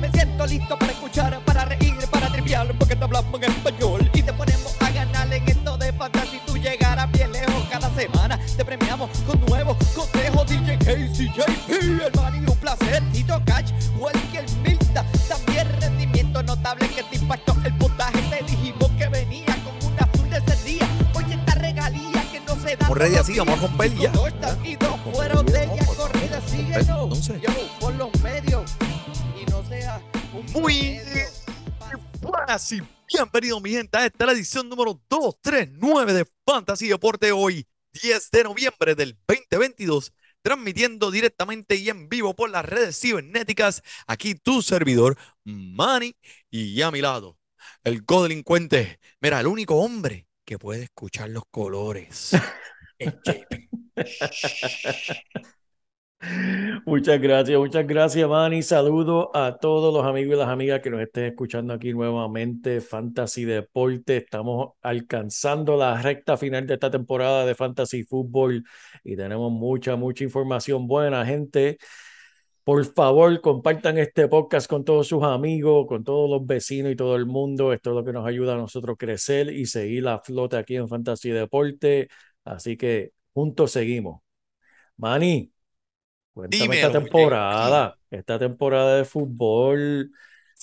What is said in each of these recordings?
Me siento listo para escuchar, para reír, para triviar, porque te hablamos en español y te ponemos a ganar en esto de fantasy. Tú llegarás bien lejos cada semana. Te premiamos con nuevos consejos. DJ Casey, JP, hermano, y un placer. Tito Catch, Walker Milta. También rendimiento notable que te impactó el puntaje. Te dijimos que venía con una azul de ese día. Oye, esta regalía que no se da. Todos así, vamos a romper ya. Muy buenas y bienvenidos mi gente a esta la edición número 239 de Fantasy Deporte hoy, 10 de noviembre del 2022, transmitiendo directamente y en vivo por las redes cibernéticas, aquí tu servidor, Manny, y a mi lado, el codelincuente, mira, el único hombre que puede escuchar los colores, el JP. Muchas gracias, muchas gracias, Manny. Saludo a todos los amigos y las amigas que nos estén escuchando aquí nuevamente. Fantasy Deporte. Estamos alcanzando la recta final de esta temporada de Fantasy Fútbol y tenemos mucha, mucha información buena, gente. Por favor, compartan este podcast con todos sus amigos, con todos los vecinos y todo el mundo. Esto es lo que nos ayuda a nosotros crecer y seguir la flota aquí en Fantasy Deporte. Así que juntos seguimos. Manny. Cuéntame Dímelo, esta temporada, esta temporada de fútbol,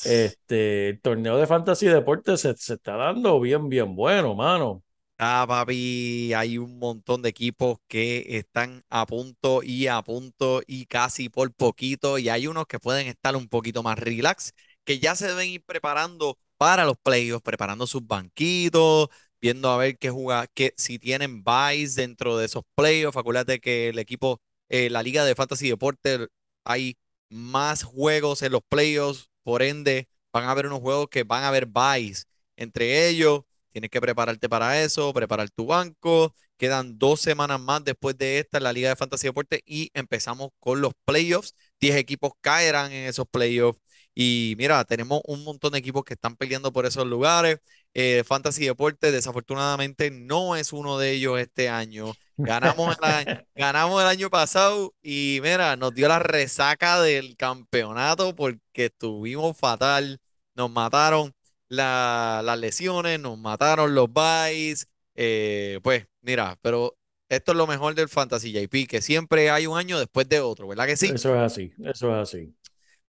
este, el torneo de fantasy deporte se, se está dando bien, bien bueno, mano. Ah, papi, hay un montón de equipos que están a punto y a punto y casi por poquito, y hay unos que pueden estar un poquito más relax, que ya se deben ir preparando para los playoffs, preparando sus banquitos, viendo a ver qué jugar, que si tienen buys dentro de esos playoffs. Acuérdate que el equipo, eh, la Liga de Fantasy Deporte, hay más juegos en los playoffs, por ende, van a haber unos juegos que van a haber buys. Entre ellos, Tienes que prepararte para eso, preparar tu banco. Quedan dos semanas más después de esta en la Liga de Fantasy Deporte y empezamos con los playoffs. Diez equipos caerán en esos playoffs. Y mira, tenemos un montón de equipos que están peleando por esos lugares. Eh, Fantasy Deporte, desafortunadamente, no es uno de ellos este año. Ganamos el, a- ganamos el año pasado y mira, nos dio la resaca del campeonato porque estuvimos fatal. Nos mataron la- las lesiones, nos mataron los buys. eh, pues mira, pero esto es lo mejor del Fantasy JP, que siempre hay un año después de otro, ¿verdad que sí? Eso es así, eso es así.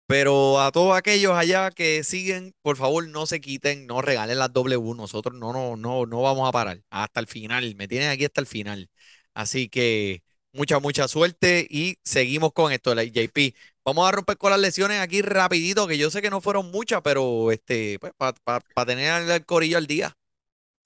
Pero a todos aquellos allá que siguen, por favor, no se quiten, no regalen las W. Nosotros no, no, no, no vamos a parar hasta el final. Me tienen aquí hasta el final. Así que mucha, mucha suerte y seguimos con esto, la JP. Vamos a romper con las lesiones aquí rapidito, que yo sé que no fueron muchas, pero este, pues, para tener al corillo al día.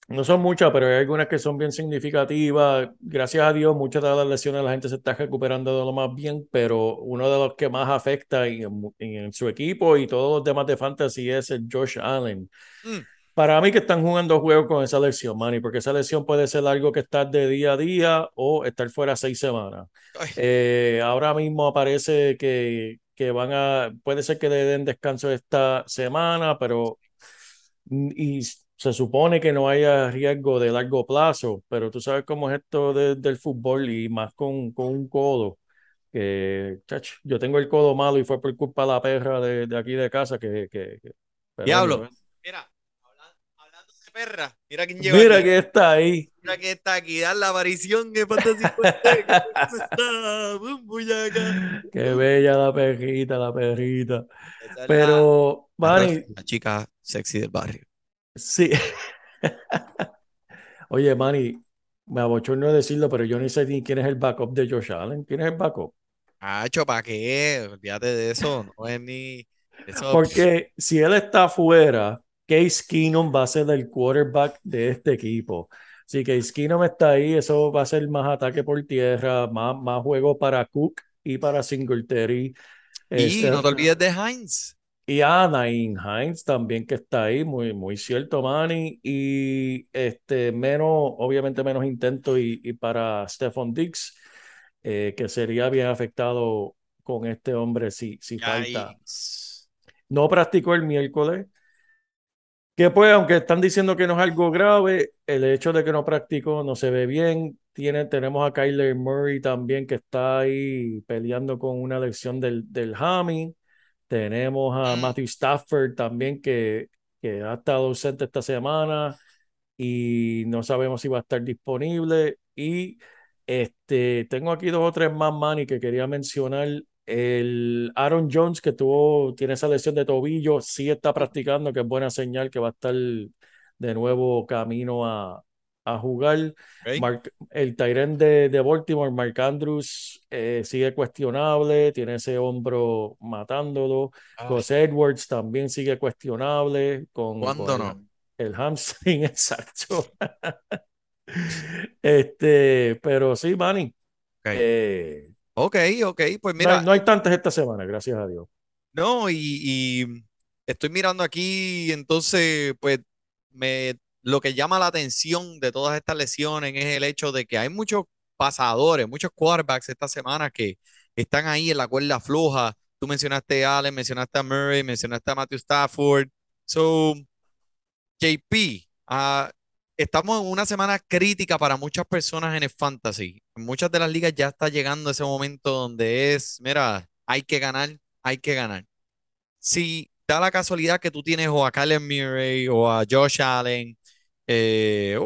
No son muchas, pero hay algunas que son bien significativas. Gracias a Dios, muchas de las lesiones la gente se está recuperando de lo más bien, pero uno de los que más afecta en, en su equipo y todos los demás de fantasy es el Josh Allen. Mm. Para mí que están jugando juegos con esa lesión, Manny, porque esa lesión puede ser algo que estar de día a día o estar fuera seis semanas. Eh, ahora mismo aparece que, que van a, puede ser que le den descanso esta semana, pero y se supone que no haya riesgo de largo plazo, pero tú sabes cómo es esto de- del fútbol y más con, con un codo. Que, yo tengo el codo malo y fue por culpa de la perra de, de aquí de casa que, que, Diablo. Mira, habla- hablando de perra, mira quién llegó Mira aquí. que está ahí. Mira que está aquí, dar la aparición de. Qué bella la perrita, la perrita. Esa Pero, la, Manny, la chica sexy del barrio. Sí. Oye, Manny, me abochorno decirlo, pero yo ni sé ni quién es el backup de Josh Allen. ¿Quién es el backup? Hacho, ¿para qué? Olvídate de eso. No es ni. Eso, Porque si él está afuera, Case Keenum va a ser el quarterback de este equipo. Si Case Keenum está ahí, eso va a ser más ataque por tierra, más, más juego para Cook y para Singletary. y Este, no te olvides de Heinz. Y a Nain Hines también que está ahí, muy, muy cierto, Manny. Y este, menos, obviamente menos intento y, y para Stephon Diggs, eh, que sería bien afectado con este hombre si, si falta. No practicó el miércoles. Que pues, aunque están diciendo que no es algo grave, el hecho de que no practicó no se ve bien. Tiene, tenemos a Kyler Murray también que está ahí peleando con una lesión del, del hammy. Tenemos a Mm. Matthew Stafford también que, que ha estado ausente esta semana y no sabemos si va a estar disponible. Y este, tengo aquí dos o tres más, Manny, que quería mencionar. El Aaron Jones, que tuvo, tiene esa lesión de tobillo, sí está practicando, que es buena señal que va a estar de nuevo camino a, a jugar. Mark- el Tyrant de, de Baltimore, Mark Andrews, eh, sigue cuestionable, tiene ese hombro matándolo. Ay, Gus Edwards también sigue cuestionable con, ¿Cuándo con no? el, hamstring, exacto. Este, pero sí, Manny. Ok. eh, Ok, ok, pues no, mira, hay, no hay tantas esta semana, gracias a Dios. no, y, y estoy mirando aquí, entonces, pues, me, lo que llama la atención de todas estas lesiones es el hecho de que hay muchos pasadores, muchos quarterbacks esta semana que están ahí en la cuerda floja. Tú mencionaste a Allen, mencionaste a Murray, mencionaste a Matthew Stafford. So, JP, ah, estamos en una semana crítica para muchas personas en el fantasy. En muchas de las ligas ya está llegando ese momento donde es, mira, hay que ganar, hay que ganar. Si da la casualidad que tú tienes o a Kyler Murray o a Josh Allen, eh,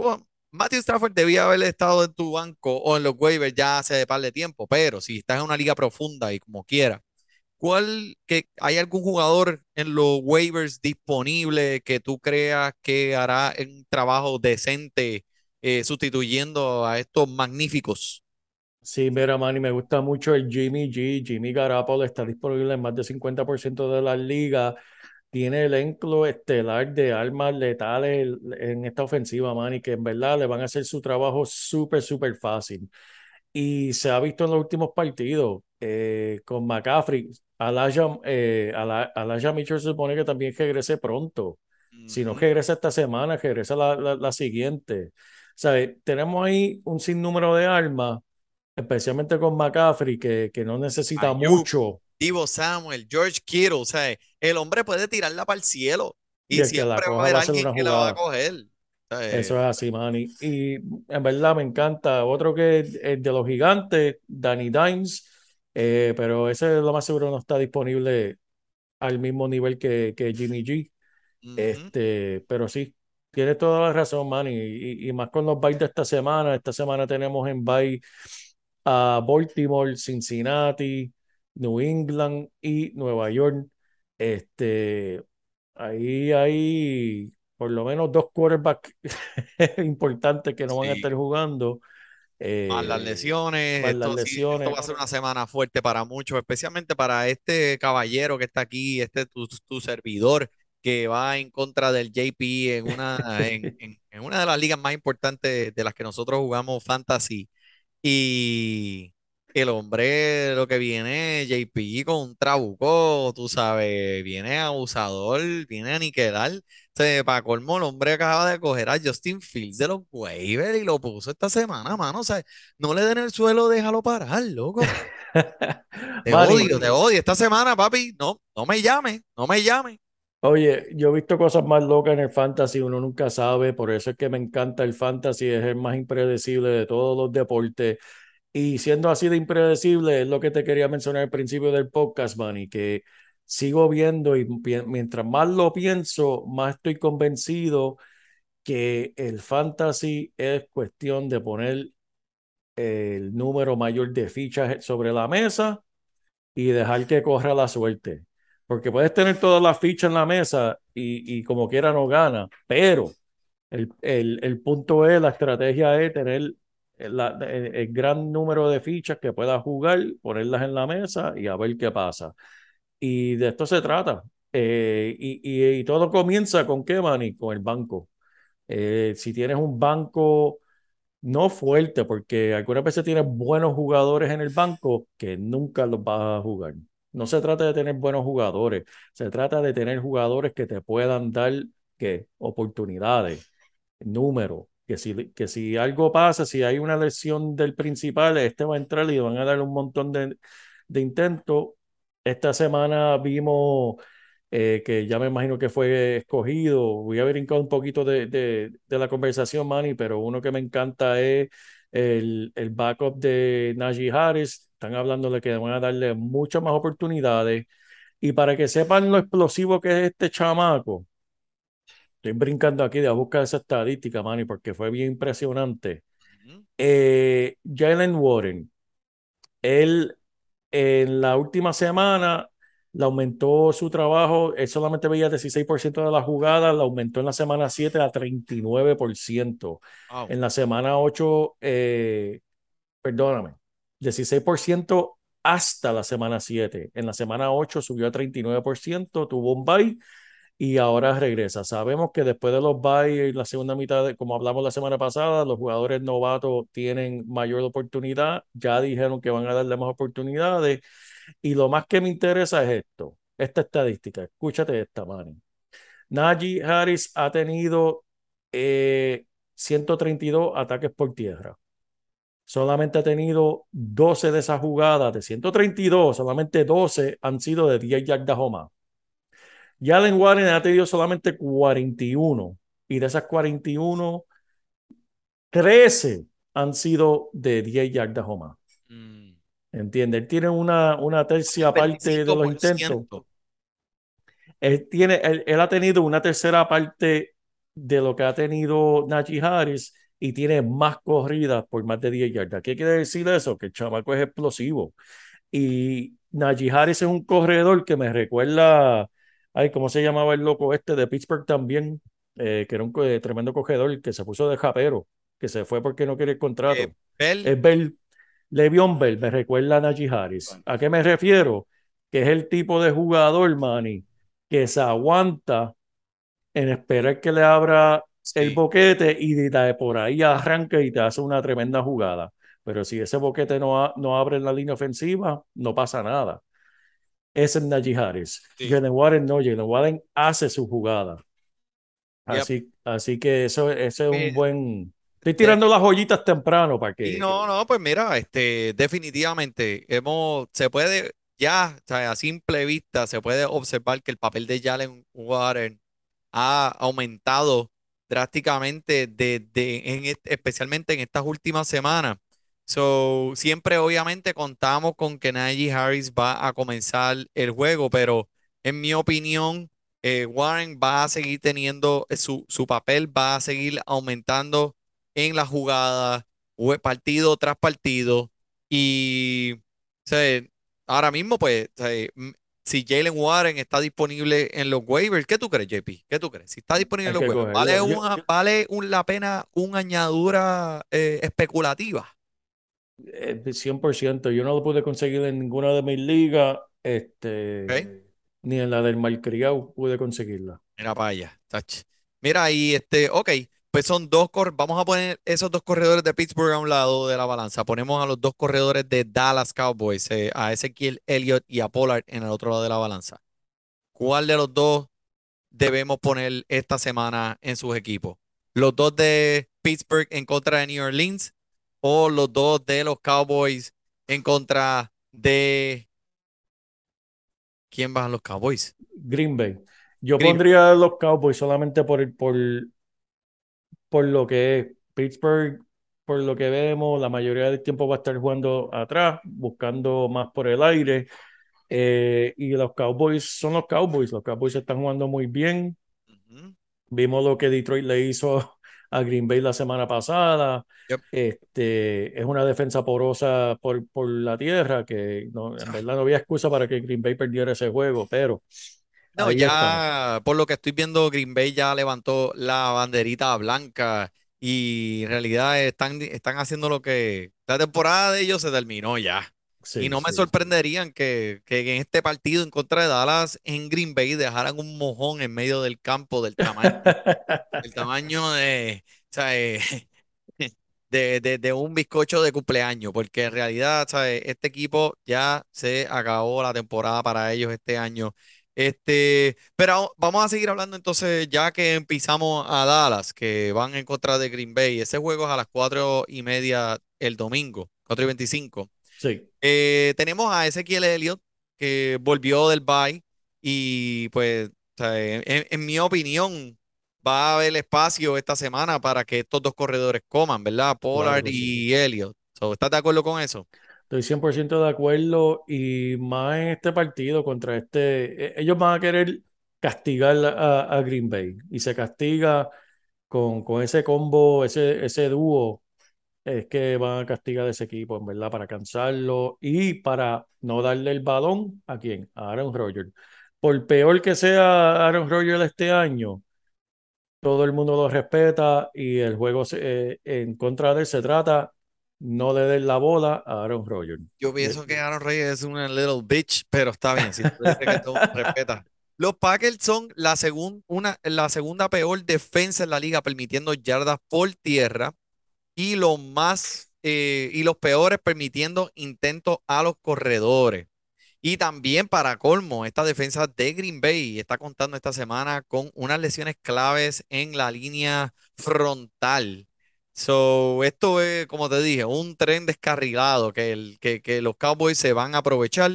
Matthew Stafford debía haber estado en tu banco o en los waivers ya hace par de tiempo, pero si estás en una liga profunda y como quiera, ¿Cuál, que hay algún jugador en los waivers disponible que tú creas que hará un trabajo decente eh, sustituyendo a estos magníficos? Sí, mira, Manny, me gusta mucho el Jimmy G. Jimmy Garoppolo está disponible en más del 50% de las ligas. Tiene elenco estelar de armas letales en esta ofensiva, Manny, que en verdad le van a hacer su trabajo súper, súper fácil. Y se ha visto en los últimos partidos eh, con McCaffrey. Alaya, eh, Mitchell se supone que también regrese pronto. Si no regresa esta semana, regresa la, la, la siguiente. O sea, eh, tenemos ahí un sinnúmero de armas, especialmente con McCaffrey, que, que no necesita mucho Divo Samuel, George Kittle, o sea, el hombre puede tirarla para el cielo y y siempre va a coja haber va a ser alguien que la va a coger. Eso eh, es así, Manny. Y en verdad me encanta. Otro que es de los gigantes, Danny Dimes, eh, pero ese lo más seguro no está disponible al mismo nivel que, que Jimmy G. Este, pero sí, tienes toda la razón, Manny. Y, y más con los byes de esta semana. Esta semana tenemos en bye a Baltimore, Cincinnati, New England y Nueva York. Este, ahí hay por lo menos dos quarterbacks importantes que no van a estar jugando. Más las eh, lesiones, más las esto sí, esto lesiones. va a ser una semana fuerte para muchos, especialmente para este caballero que está aquí, este tu, tu servidor que va en contra del JP en una, en, en- en una de las ligas más importantes de las que nosotros jugamos fantasy. Y el hombre, lo que viene, JP con un trabuco, tú sabes, viene abusador, viene a aniquilar. O sea, para colmo, el hombre acaba de coger a Justin Fields de los waivers y lo puso esta semana, mano. O sea, no le den el suelo, déjalo parar, loco. Te odio, te odio. Esta semana, papi, no, no me llame, no me llame. Oye, yo he visto cosas más locas en el fantasy, uno nunca sabe, por eso es que me encanta el fantasy, es el más impredecible de todos los deportes. Y siendo así de impredecible, es lo que te quería mencionar al principio del podcast, Manny, que sigo viendo y mientras más lo pienso, más estoy convencido que el fantasy es cuestión de poner el número mayor de fichas sobre la mesa y dejar que corra la suerte. Porque puedes tener todas las fichas en la mesa y, y como quiera no gana, pero el, el, el punto es, la estrategia es tener la- el, el gran número de fichas que puedas jugar, ponerlas en la mesa y a ver qué pasa. Y de esto se trata. Eh, y, todo comienza con qué, Manny? Con el banco. Eh, si tienes un banco no fuerte, porque algunas veces tienes buenos jugadores en el banco que nunca los vas a jugar. No se trata de tener buenos jugadores, se trata de tener jugadores que te puedan dar ¿qué? oportunidades, números, que si, que si algo pasa, si hay una lesión del principal, este va a entrar y van a dar un montón de, de intentos. Esta semana vimos eh, que ya me imagino que fue escogido. Voy a brincar un poquito de, de, la conversación, Manny, pero uno que me encanta es el, el backup de Najee Harris. Están hablando de que van a darle muchas más oportunidades. Y para que sepan lo explosivo que es este chamaco, estoy brincando aquí de buscar esa estadística, Manny, porque fue bien impresionante. Ujú. Eh, Jalen Warren, él en la última semana le aumentó su trabajo, él solamente veía 16% de la jugada, la aumentó en la semana 7 a 39%. Wow. En la semana 8, eh, perdóname, 16% hasta la semana 7. En la semana 8 subió a 39%, tuvo un bye y ahora regresa. Sabemos que después de los bye y la segunda mitad, como hablamos la semana pasada, los jugadores novatos tienen mayor oportunidad. Ya dijeron que van a darle más oportunidades. Y lo más que me interesa es esto, esta estadística. Escúchate esta, Manny. Najee Harris ha tenido eh, 132 ataques por tierra. Solamente ha tenido 12 de esas jugadas, de 132, solamente 12 han sido de 10 yardas o más. Jalen Warren ha tenido solamente 41 y de esas 41, 13 han sido de 10 yardas o más. Mm. ¿Entiendes? Él tiene una, una tercia parte de los intentos. 25%. Él, tiene, él, él ha tenido una tercera parte de lo que ha tenido Najee Harris y tiene más corridas por más de 10 yardas. ¿Qué quiere decir eso? Que el chamaco es explosivo. Y Najee Harris es un corredor que me recuerda, ay, ¿cómo se llamaba el loco este de Pittsburgh también? Eh, que era un eh, tremendo corredor que se puso de japero, que se fue porque no quería el contrato. Eh, Bell, Es Bell, Le'Veon Bell, me recuerda a Najee Harris. ¿A qué me refiero? Que es el tipo de jugador, Manny, que se aguanta en esperar que le abra el boquete y de por ahí arranca y te hace una tremenda jugada. Pero si ese boquete no, no abre en la línea ofensiva, no pasa nada. Es Najee Harris. Sí. Jalen Warren no, Jalen Warren hace su jugada. Yep. Así, así que eso, ese es Eh, un buen... Estoy tirando las joyitas temprano para que... Y no, no, pues mira, este, definitivamente hemos, se puede, ya, o sea, a simple vista, se puede observar que el papel de Jalen Warren ha aumentado drásticamente desde, en, est- especialmente en estas últimas semanas. So, siempre obviamente contamos con que Najee Harris va a comenzar el juego, pero en mi opinión, eh, Warren va a seguir teniendo eh, su, su papel, va a seguir aumentando en la jugada, partido tras partido. Y o sea, ahora mismo, pues, o sea, si Jalen Warren está disponible en los waivers, ¿qué tú crees, JP? ¿Qué tú crees? Si está disponible en los waivers. ¿vale, Yo- una- yo- vale un- la pena una añadura eh, especulativa? Eh, 100%. Yo no lo pude conseguir en ninguna de mis ligas, este, ni en la del malcriado pude conseguirla. Mira para allá. Mira, y este, ok, pues son dos, vamos a poner esos dos corredores de Pittsburgh a un lado de la balanza. Ponemos a los dos corredores de Dallas Cowboys, eh, a Ezequiel Elliott y a Pollard en el otro lado de la balanza. ¿Cuál de los dos debemos poner esta semana en sus equipos? ¿Los dos de Pittsburgh en contra de New Orleans o los dos de los Cowboys en contra de... ¿Quién van los Cowboys? Green Bay. Yo Green- pondría a los Cowboys solamente por, el- por, por lo que es Pittsburgh, por lo que vemos, la mayoría del tiempo va a estar jugando atrás, buscando más por el aire. Eh, y los Cowboys son los Cowboys. Los Cowboys están jugando muy bien. Vimos lo que Detroit le hizo a Green Bay la semana pasada. Yep. Este, es una defensa porosa por, por la tierra, que no, en verdad no había excusa para que Green Bay perdiera ese juego, pero No, ya por lo que estoy viendo, Green Bay ya levantó la banderita blanca y en realidad están, están haciendo lo que la temporada de ellos se terminó ya. Sí, y no me sí. sorprenderían que, que en este partido en contra de Dallas en Green Bay dejaran un mojón en medio del campo del tamaño, del tamaño de, o sea, eh, de, de- de un bizcocho de cumpleaños, porque en realidad, ¿sabes? Este equipo ya se acabó la temporada para ellos este año. Este, pero vamos a seguir hablando entonces, ya que empezamos a Dallas, que van en contra de Green Bay. Ese juego es a las cuatro y media el domingo, 4 y 25. Sí. Eh, tenemos a Ezequiel Elliott, que volvió del bye y pues, o sea, en, en mi opinión, va a haber espacio esta semana para que estos dos corredores coman, ¿verdad? Pollard sí. y Elliott. So, ¿estás de acuerdo con eso? Estoy 100% de acuerdo y más en este partido contra este, e- ellos van a querer castigar a, a Green Bay y se castiga con, con ese combo, ese, ese dúo, es que van a castigar a ese equipo, en verdad, para cansarlo y para no darle el balón a quién, a Aaron Rodgers. Por peor que sea Aaron Rodgers este año, todo el mundo lo respeta y el juego se- eh, en contra de él se trata no le den la bola a Aaron Rodgers. Yo pienso que Aaron Rodgers es una little bitch, pero está bien, si que todo respeta. Los Packers son la, segun- una, la segunda peor defensa en la liga, permitiendo yardas por tierra y los más eh, y los peores permitiendo intentos a los corredores. Y también para colmo, esta defensa de Green Bay está contando esta semana con unas lesiones claves en la línea frontal. So, esto es, como te dije, un tren descarrilado que, el, que, que los Cowboys se van a aprovechar.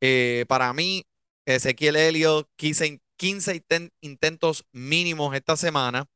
Eh, para mí, Ezequiel Elliott, 15, 15 inten- intentos mínimos esta semana.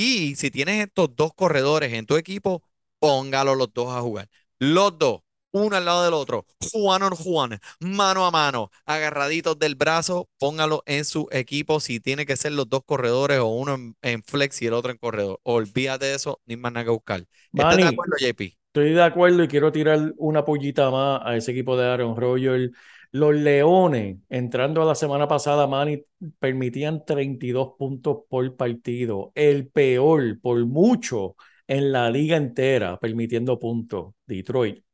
Y si tienes estos dos corredores en tu equipo, póngalos los dos a jugar. Los dos, uno al lado del otro, Juan on Juan, mano a mano, agarraditos del brazo, póngalo en su equipo si tiene que ser los dos corredores o uno en, en flex y el otro en corredor. Olvídate de eso, ni más nada que buscar. ¿Estás de acuerdo, JP? estoy de acuerdo y quiero tirar una pollita más a ese equipo de Aaron Rodgers. Los Leones, entrando a la semana pasada, Manny, permitían 32 puntos por partido. El peor, por mucho, en la liga entera, permitiendo puntos. Detroit.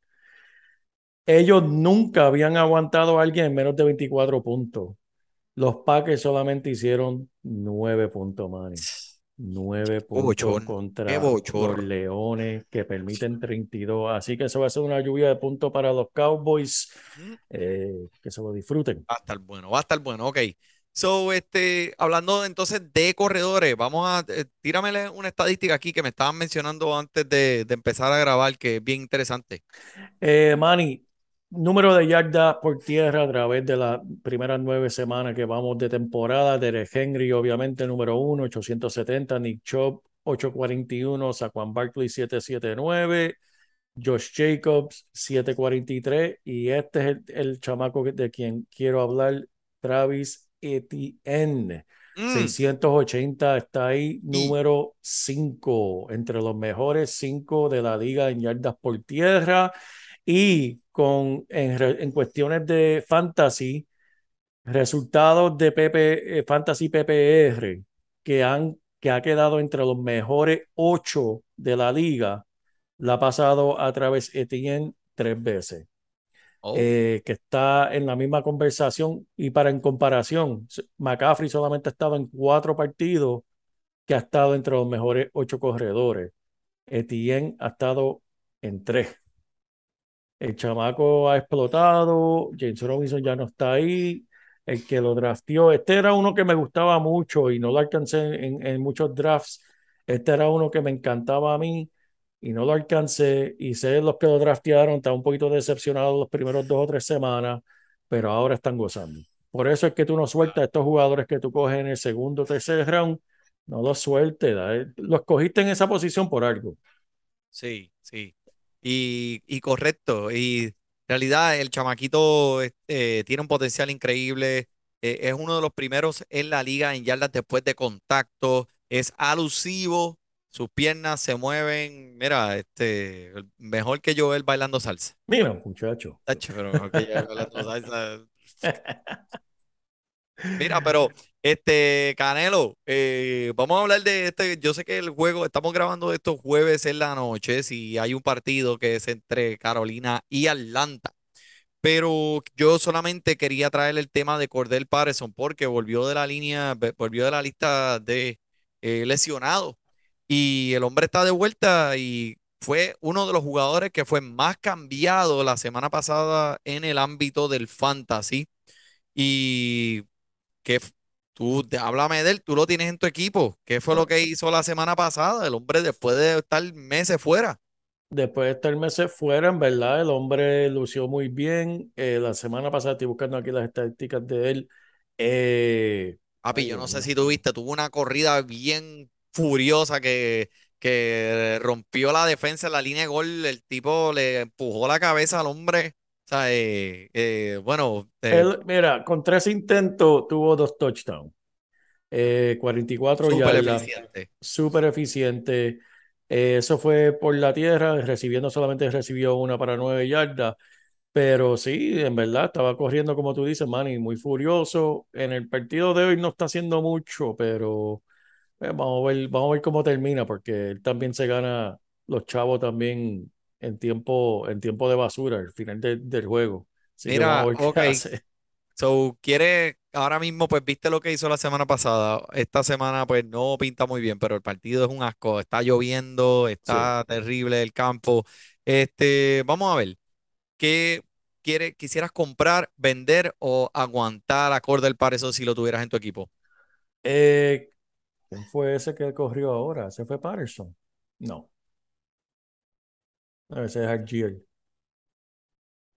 Ellos nunca habían aguantado a alguien en menos de 24 puntos. Los Packers solamente hicieron 9 puntos, Manny. 9 Qué puntos contra los. Leones que permiten 32. Así que eso va a ser una lluvia de puntos para los Cowboys. Mm, Eh, que se lo disfruten. Va a estar bueno, va a estar bueno, ok. So, este, hablando entonces de corredores, vamos a, eh, tíramele una estadística aquí que me estaban mencionando antes de, de empezar a grabar, que es bien interesante. Eh, Manny, número de yardas por tierra a través de las primeras nueve semanas que vamos de temporada. Derek Henry, obviamente, número uno, 870. Nick Chubb, 841. Saquon Barkley, 779. Josh Jacobs, 743. Y este es el, el chamaco de quien quiero hablar, Travis Etienne. Mm, 680 está ahí, número 5, entre los mejores 5 de la liga en yardas por tierra. Y con, en, en cuestiones de fantasy, resultados de PP, eh, Fantasy PPR que, han, que ha quedado entre los mejores 8 de la liga, la ha pasado a través Etienne tres veces oh, eh, que está en la misma conversación y para en comparación, McCaffrey solamente ha estado en cuatro partidos que ha estado entre los mejores ocho corredores. Etienne ha estado en tres. El chamaco ha explotado, James Robinson ya no está ahí. El que lo drafteó, este era uno que me gustaba mucho y no lo alcancé en, en muchos drafts. Este era uno que me encantaba a mí y no lo alcancé. Y sé los que lo draftearon, estaba un poquito decepcionado los primeros dos o tres semanas, pero ahora están gozando. Por eso es que tú no sueltas a estos jugadores que tú coges en el segundo o tercer round, no los sueltes. da- Los cogiste en esa posición por algo. sí, sí. Y, y correcto. Y en realidad el chamaquito este, tiene un potencial increíble. eh, es uno de los primeros en la liga en yardas después de contacto. Es alusivo. Sus piernas se mueven. Mira, este, mejor que Joel bailando salsa. Mira, muchacho. Tacho, pero mejor que Joel bailando salsa. Mira, pero este Canelo, eh, vamos a hablar de este. Yo sé que el juego, estamos grabando estos jueves en la noche, si hay un partido que es entre Carolina y Atlanta. Pero yo solamente quería traer el tema de Cordell Patterson porque volvió de la línea, volvió de la lista de eh, lesionados. Y el hombre está de vuelta y fue uno de los jugadores que fue más cambiado la semana pasada en el ámbito del fantasy. Y que tú, háblame de él, tú lo tienes en tu equipo. ¿Qué fue lo que hizo la semana pasada? El hombre después de estar meses fuera. Después de estar meses fuera, en verdad, el hombre lució muy bien. Eh, la semana pasada estoy buscando aquí las estadísticas de él. Eh, Papi, yo no sé si tuviste, tuvo una corrida bien furiosa que, que rompió la defensa en la línea de gol. El tipo le empujó la cabeza al hombre. O sea, eh, eh, bueno, eh, Él, mira, con tres intentos tuvo dos touchdowns. Eh, 44 súper yardas, eficiente. súper eficiente. Eh, eso fue por la tierra, recibiendo solamente recibió una para nueve yardas. Pero sí, en verdad, estaba corriendo como tú dices, Manny, muy furioso. En el partido de hoy no está haciendo mucho, pero eh, vamos a ver, vamos a ver cómo termina, porque él también se gana los chavos también en tiempo, en tiempo de basura, al final de- del juego. Así Mira, ok. So, quiere, ahora mismo, pues viste lo que hizo la semana pasada. Esta semana, pues no pinta muy bien, pero el partido es un asco. Está lloviendo, Sí. está terrible el campo. Este, vamos a ver. ¿Qué quiere, quisieras comprar, vender o aguantar acorde al parecer si lo tuvieras en tu equipo? Eh, ¿quién fue ese que corrió ahora? ¿Ese fue Patterson? No, a ese es Argiel,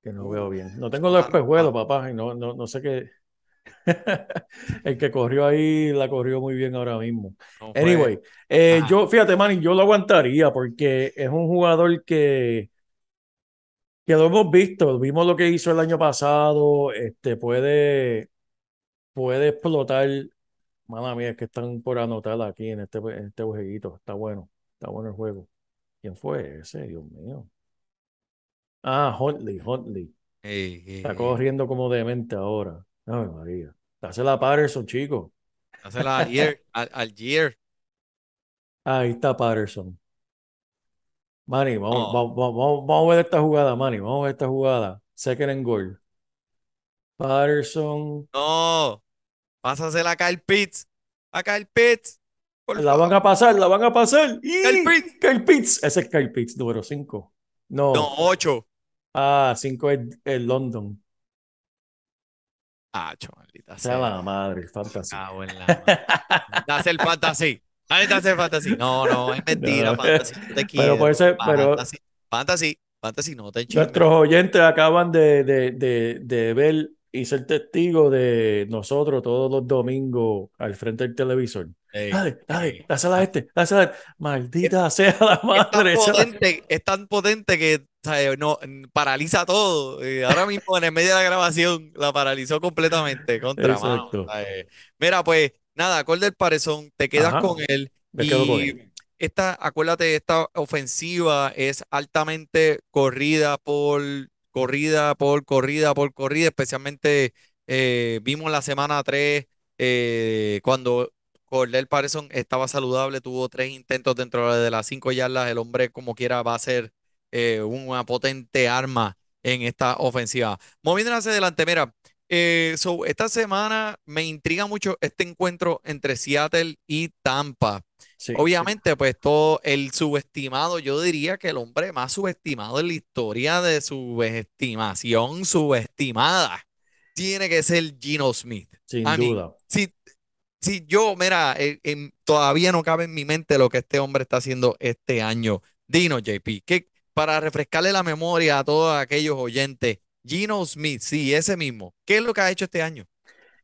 que no veo bien. No tengo los espejuelos, ah, papá, y no, no, no sé qué. El que corrió ahí la corrió muy bien ahora mismo. no. Anyway, eh, Ajá. yo, fíjate, Manny, yo lo aguantaría porque es un jugador que, que lo hemos visto, vimos lo que hizo el año pasado, este, puede, puede explotar. Mala mía, es que están por anotar aquí en este, en este jueguito. Está bueno, está bueno el juego. ¿Quién fue ese? Dios mío. Ah, Huntley, Huntley. Ey, ey, Está corriendo como demente ahora. Ay, María. Dásela a Patterson, chico. Dásela a Algier, al, Algier. Ahí está Patterson. Manny, vamos, No, vamos, vamos, vamos a ver esta jugada, Manny. Vamos a ver esta jugada. Second and goal. Patterson. no. Pásasela a Kyle Pitts. A Kyle Pitts. Por La van favor. a pasar, la van a pasar. Kyle ¡Y! Pitts. Kyle Pitts. Ese es Kyle Pitts, número 5. No, No. ocho. Ah, 5 es el London. Ah, maldita Sea sea. la madre, el fantasy. La madre. Dase el fantasy. Ahí está el fantasy. No, no, es mentira, No. fantasy. No te Pero quiero. por eso, pero Fantasy, fantasy, fantasy, no te chismes. nuestros oyentes acaban de, de, de, de ver y ser testigos de nosotros todos los domingos al frente del televisor. Ey, Dale, dale, ey. dásela a este, dásela a este. Maldita sea la Es tan madre. potente, es tan potente que ¿sabes? no, paraliza todo. Eh, ahora mismo en el medio de la grabación la paralizó completamente contra mano. Mira, pues nada, acorde el parezón, te quedas Ajá, con él me quedo con y él. esta, acuérdate, esta ofensiva es altamente corrida por corrida por corrida por corrida, especialmente eh, vimos la semana 3 eh, cuando Cordell Patterson estaba saludable, tuvo tres intentos dentro de las cinco yardas, el hombre como quiera va a ser eh, una potente arma en esta ofensiva. Moviéndonos hacia adelante, mira, eh, so, esta semana me intriga mucho este encuentro entre Seattle y Tampa. Sí, sí. Obviamente, pues todo el subestimado, yo diría que el hombre más subestimado en la historia de subestimación subestimada tiene que ser Gino Smith. Sin duda. si, si yo, mira, eh, todavía no cabe en mi mente lo que este hombre está haciendo este año. Dino, JP, que para refrescarle la memoria a todos aquellos oyentes, Gino Smith, sí, ese mismo, ¿qué es lo que ha hecho este año?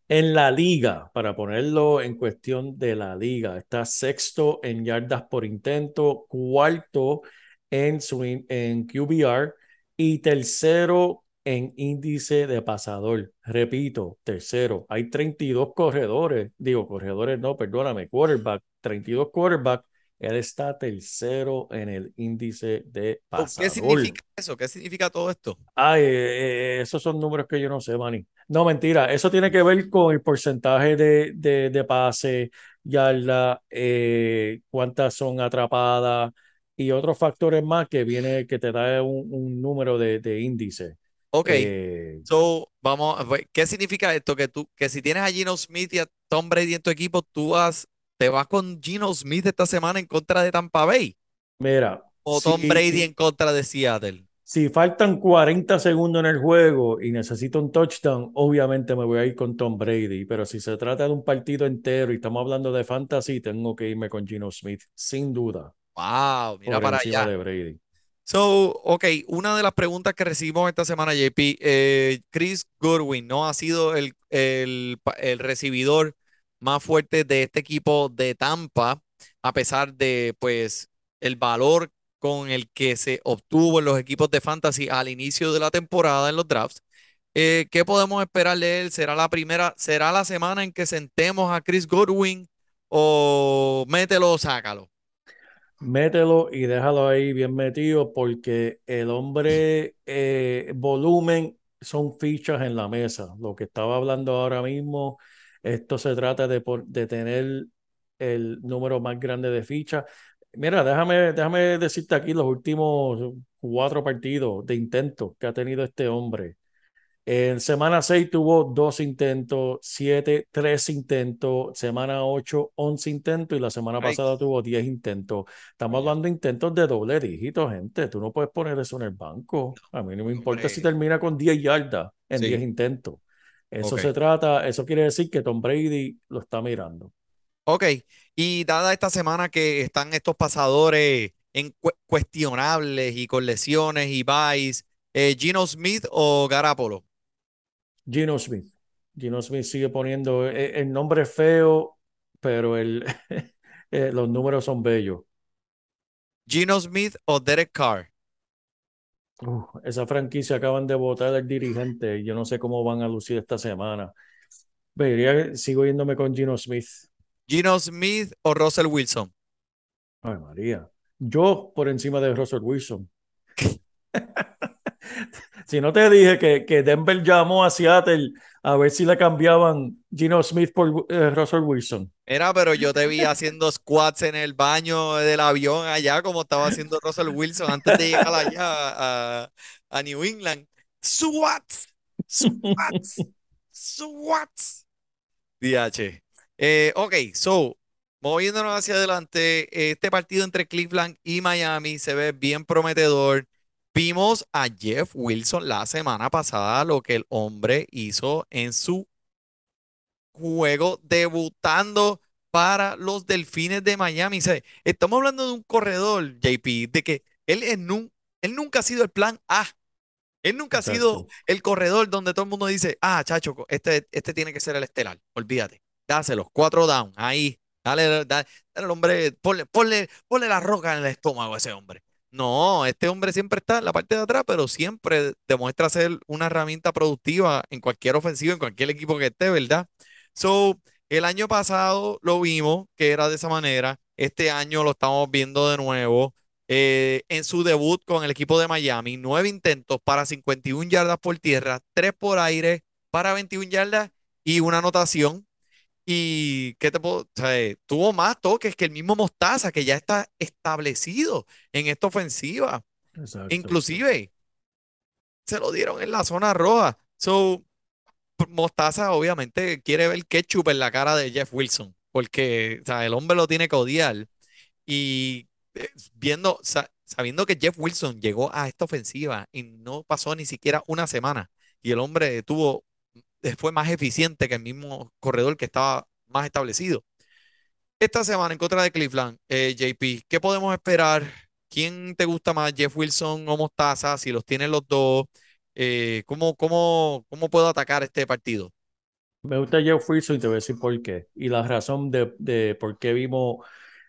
En la liga, para ponerlo en cuestión de la liga, está sexto en yardas por intento, cuarto en, su, in- en QBR y tercero en índice de pasador. Repito, tercero. Hay 32 corredores, digo corredores, no, perdóname, quarterback, 32 quarterback. Él está tercero en el índice de So, ¿Qué pasador. significa eso? ¿Qué significa todo esto? Ay, eh, eh, esos son números que yo no sé, Manny. No, mentira. Eso tiene que ver con el porcentaje de, de, de pase, yarda, eh, cuántas son atrapadas y otros factores más que viene, que te da un, un número de, de índice. Ok, Eh, so, vamos, ¿qué significa esto? Que tú, que si tienes a Gino Smith y a Tom Brady en tu equipo, tú vas, te vas con Gino Smith esta semana en contra de Tampa Bay. mira, O Tom Brady en contra de Seattle. Si faltan 40 segundos en el juego y necesito un touchdown, obviamente me voy a ir con Tom Brady, pero si se trata de un partido entero y estamos hablando de fantasy, tengo que irme con Gino Smith, sin duda, Wow, mira para allá. de Brady. So, ok, una de las preguntas que recibimos esta semana, JP, eh, Chris Goodwin no ha sido el, el, el recibidor más fuerte de este equipo de Tampa, a pesar de, pues, el valor con el que se obtuvo en los equipos de fantasy al inicio de la temporada en los drafts. Eh, ¿qué podemos esperar de él? ¿Será la primera, será la semana en que sentemos a Chris Goodwin o mételo o sácalo? Mételo y déjalo ahí bien metido porque el hombre, eh, volumen son fichas en la mesa. Lo que estaba hablando ahora mismo, esto se trata de, de tener el número más grande de fichas. Mira, déjame, déjame decirte aquí los últimos cuatro partidos de intentos que ha tenido este hombre. En semana 6 tuvo dos intentos, 7, 3 intentos, semana 8, 11 intentos y la semana Ay, pasada tuvo 10 intentos. Estamos hablando de intentos de doble dígito, gente. Tú no puedes poner eso en el banco. A mí no me importa si hombre. termina con 10 yardas en Sí. 10 intentos. Eso Ok. se trata, eso quiere decir que Tom Brady lo está mirando. Ok, y dada esta semana que están estos pasadores en cu- cuestionables y con lesiones y buys, eh, Gino Smith o Garapolo? Gino Smith. Gino Smith sigue poniendo, eh, el nombre es feo, pero el, eh, los números son bellos. Gino Smith o Derek Carr? Esa franquicia acaban de votar al dirigente yo no sé cómo van a lucir esta semana. Vería, sigo yéndome con Gino Smith. Gino Smith o Russell Wilson? Ay, María. Yo por encima de Russell Wilson. Si no te dije que, que Denver llamó a Seattle a ver si le cambiaban Gino Smith por eh, Russell Wilson. Era, pero yo te vi haciendo squats en el baño del avión allá, como estaba haciendo Russell Wilson antes de llegar allá a, New England. Squats, squats, squats. DH. Eh, ok, so, moviéndonos hacia adelante, este partido entre Cleveland y Miami se ve bien prometedor. Vimos a Jeff Wilson la semana pasada, lo que el hombre hizo en su juego debutando para los Delfines de Miami. O sea, estamos hablando de un corredor, JP, de que él, es él nunca ha sido el plan A. Él nunca ha sido el corredor donde todo el mundo dice, ah, chacho, este, este tiene que ser el estelar. Olvídate. Dáselos, cuatro down, ahí. Dale, dale, dale al hombre, ponle, ponle, ponle la roca en el estómago a ese hombre. No, este hombre siempre está en la parte de atrás, pero siempre demuestra ser una herramienta productiva en cualquier ofensiva, en cualquier equipo que esté, ¿verdad? So, el año pasado lo vimos que era de esa manera. Este año lo estamos viendo de nuevo. Eh, en su debut con el equipo de Miami, nueve intentos para 51 yardas por tierra, tres por aire para 21 yardas y una anotación. Y qué te puedo, o sea, tuvo más toques que el mismo Mostaza, que ya está establecido en esta ofensiva. Exacto. Inclusive se lo dieron en la zona roja. So, Mostaza obviamente quiere ver ketchup en la cara de Jeff Wilson, porque o sea, el hombre lo tiene que odiar. Y eh, viendo, sa- sabiendo que Jeff Wilson llegó a esta ofensiva y no pasó ni siquiera una semana, y el hombre tuvo, fue más eficiente que el mismo corredor que estaba más establecido. Esta semana en contra de Cleveland, eh, JP, ¿qué podemos esperar? ¿Quién te gusta más, Jeff Wilson o Mostaza? Si los tienen los dos, eh, ¿cómo, cómo, cómo puedo atacar este partido? Me gusta Jeff Wilson y te voy a decir por qué. Y la razón de, de por qué vimos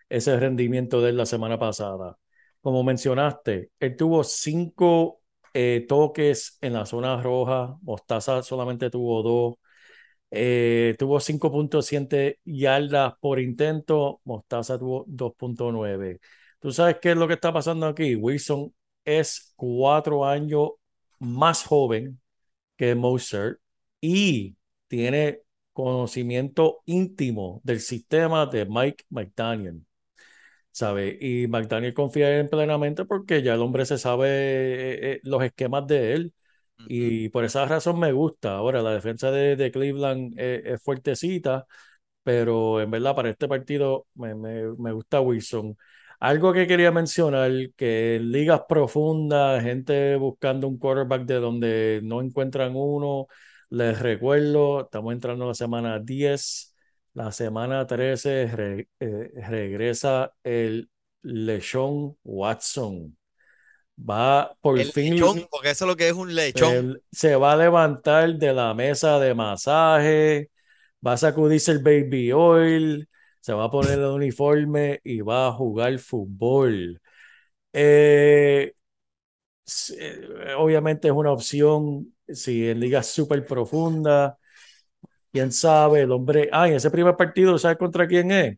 ese rendimiento de él la semana pasada. Como mencionaste, él tuvo cinco eh, toques en la zona roja, Mostaza solamente tuvo dos, eh, tuvo 5.7 yardas por intento, Mostaza tuvo 2.9. ¿Tú sabes qué es lo que está pasando aquí? Wilson es cuatro años más joven que Mozart y tiene conocimiento íntimo del sistema de Mike McDaniel. ¿Sabe? Y McDaniel confía en plenamente porque ya el hombre se sabe eh, eh, los esquemas de él. Y por esa razón me gusta. Ahora, la defensa de, de Cleveland eh, es fuertecita, pero en verdad para este partido me, me- me gusta Wilson. Algo que quería mencionar, que en ligas profundas, gente buscando un quarterback de donde no encuentran uno, les recuerdo, estamos entrando a la semana 10, la semana 13 re- eh, regresa el Lechón Watson. Va por El fin, lechón, porque eso es lo que es un lechón. el- se va a levantar de la mesa de masaje, va a sacudirse el baby oil, se va a poner el uniforme y va a jugar fútbol. Eh, eh, obviamente es una opción si en ligas súper profundas. Quién sabe, el hombre. Ah, en ese primer partido, ¿sabes contra quién es?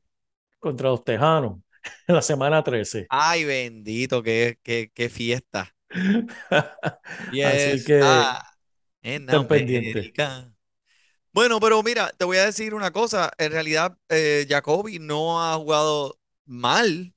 Contra los Tejanos, en la semana 13. Ay, bendito, qué, qué, qué fiesta. Así que en estén pendientes. Bueno, pero mira, te voy a decir una cosa. En realidad, eh, Jacoby no ha jugado mal.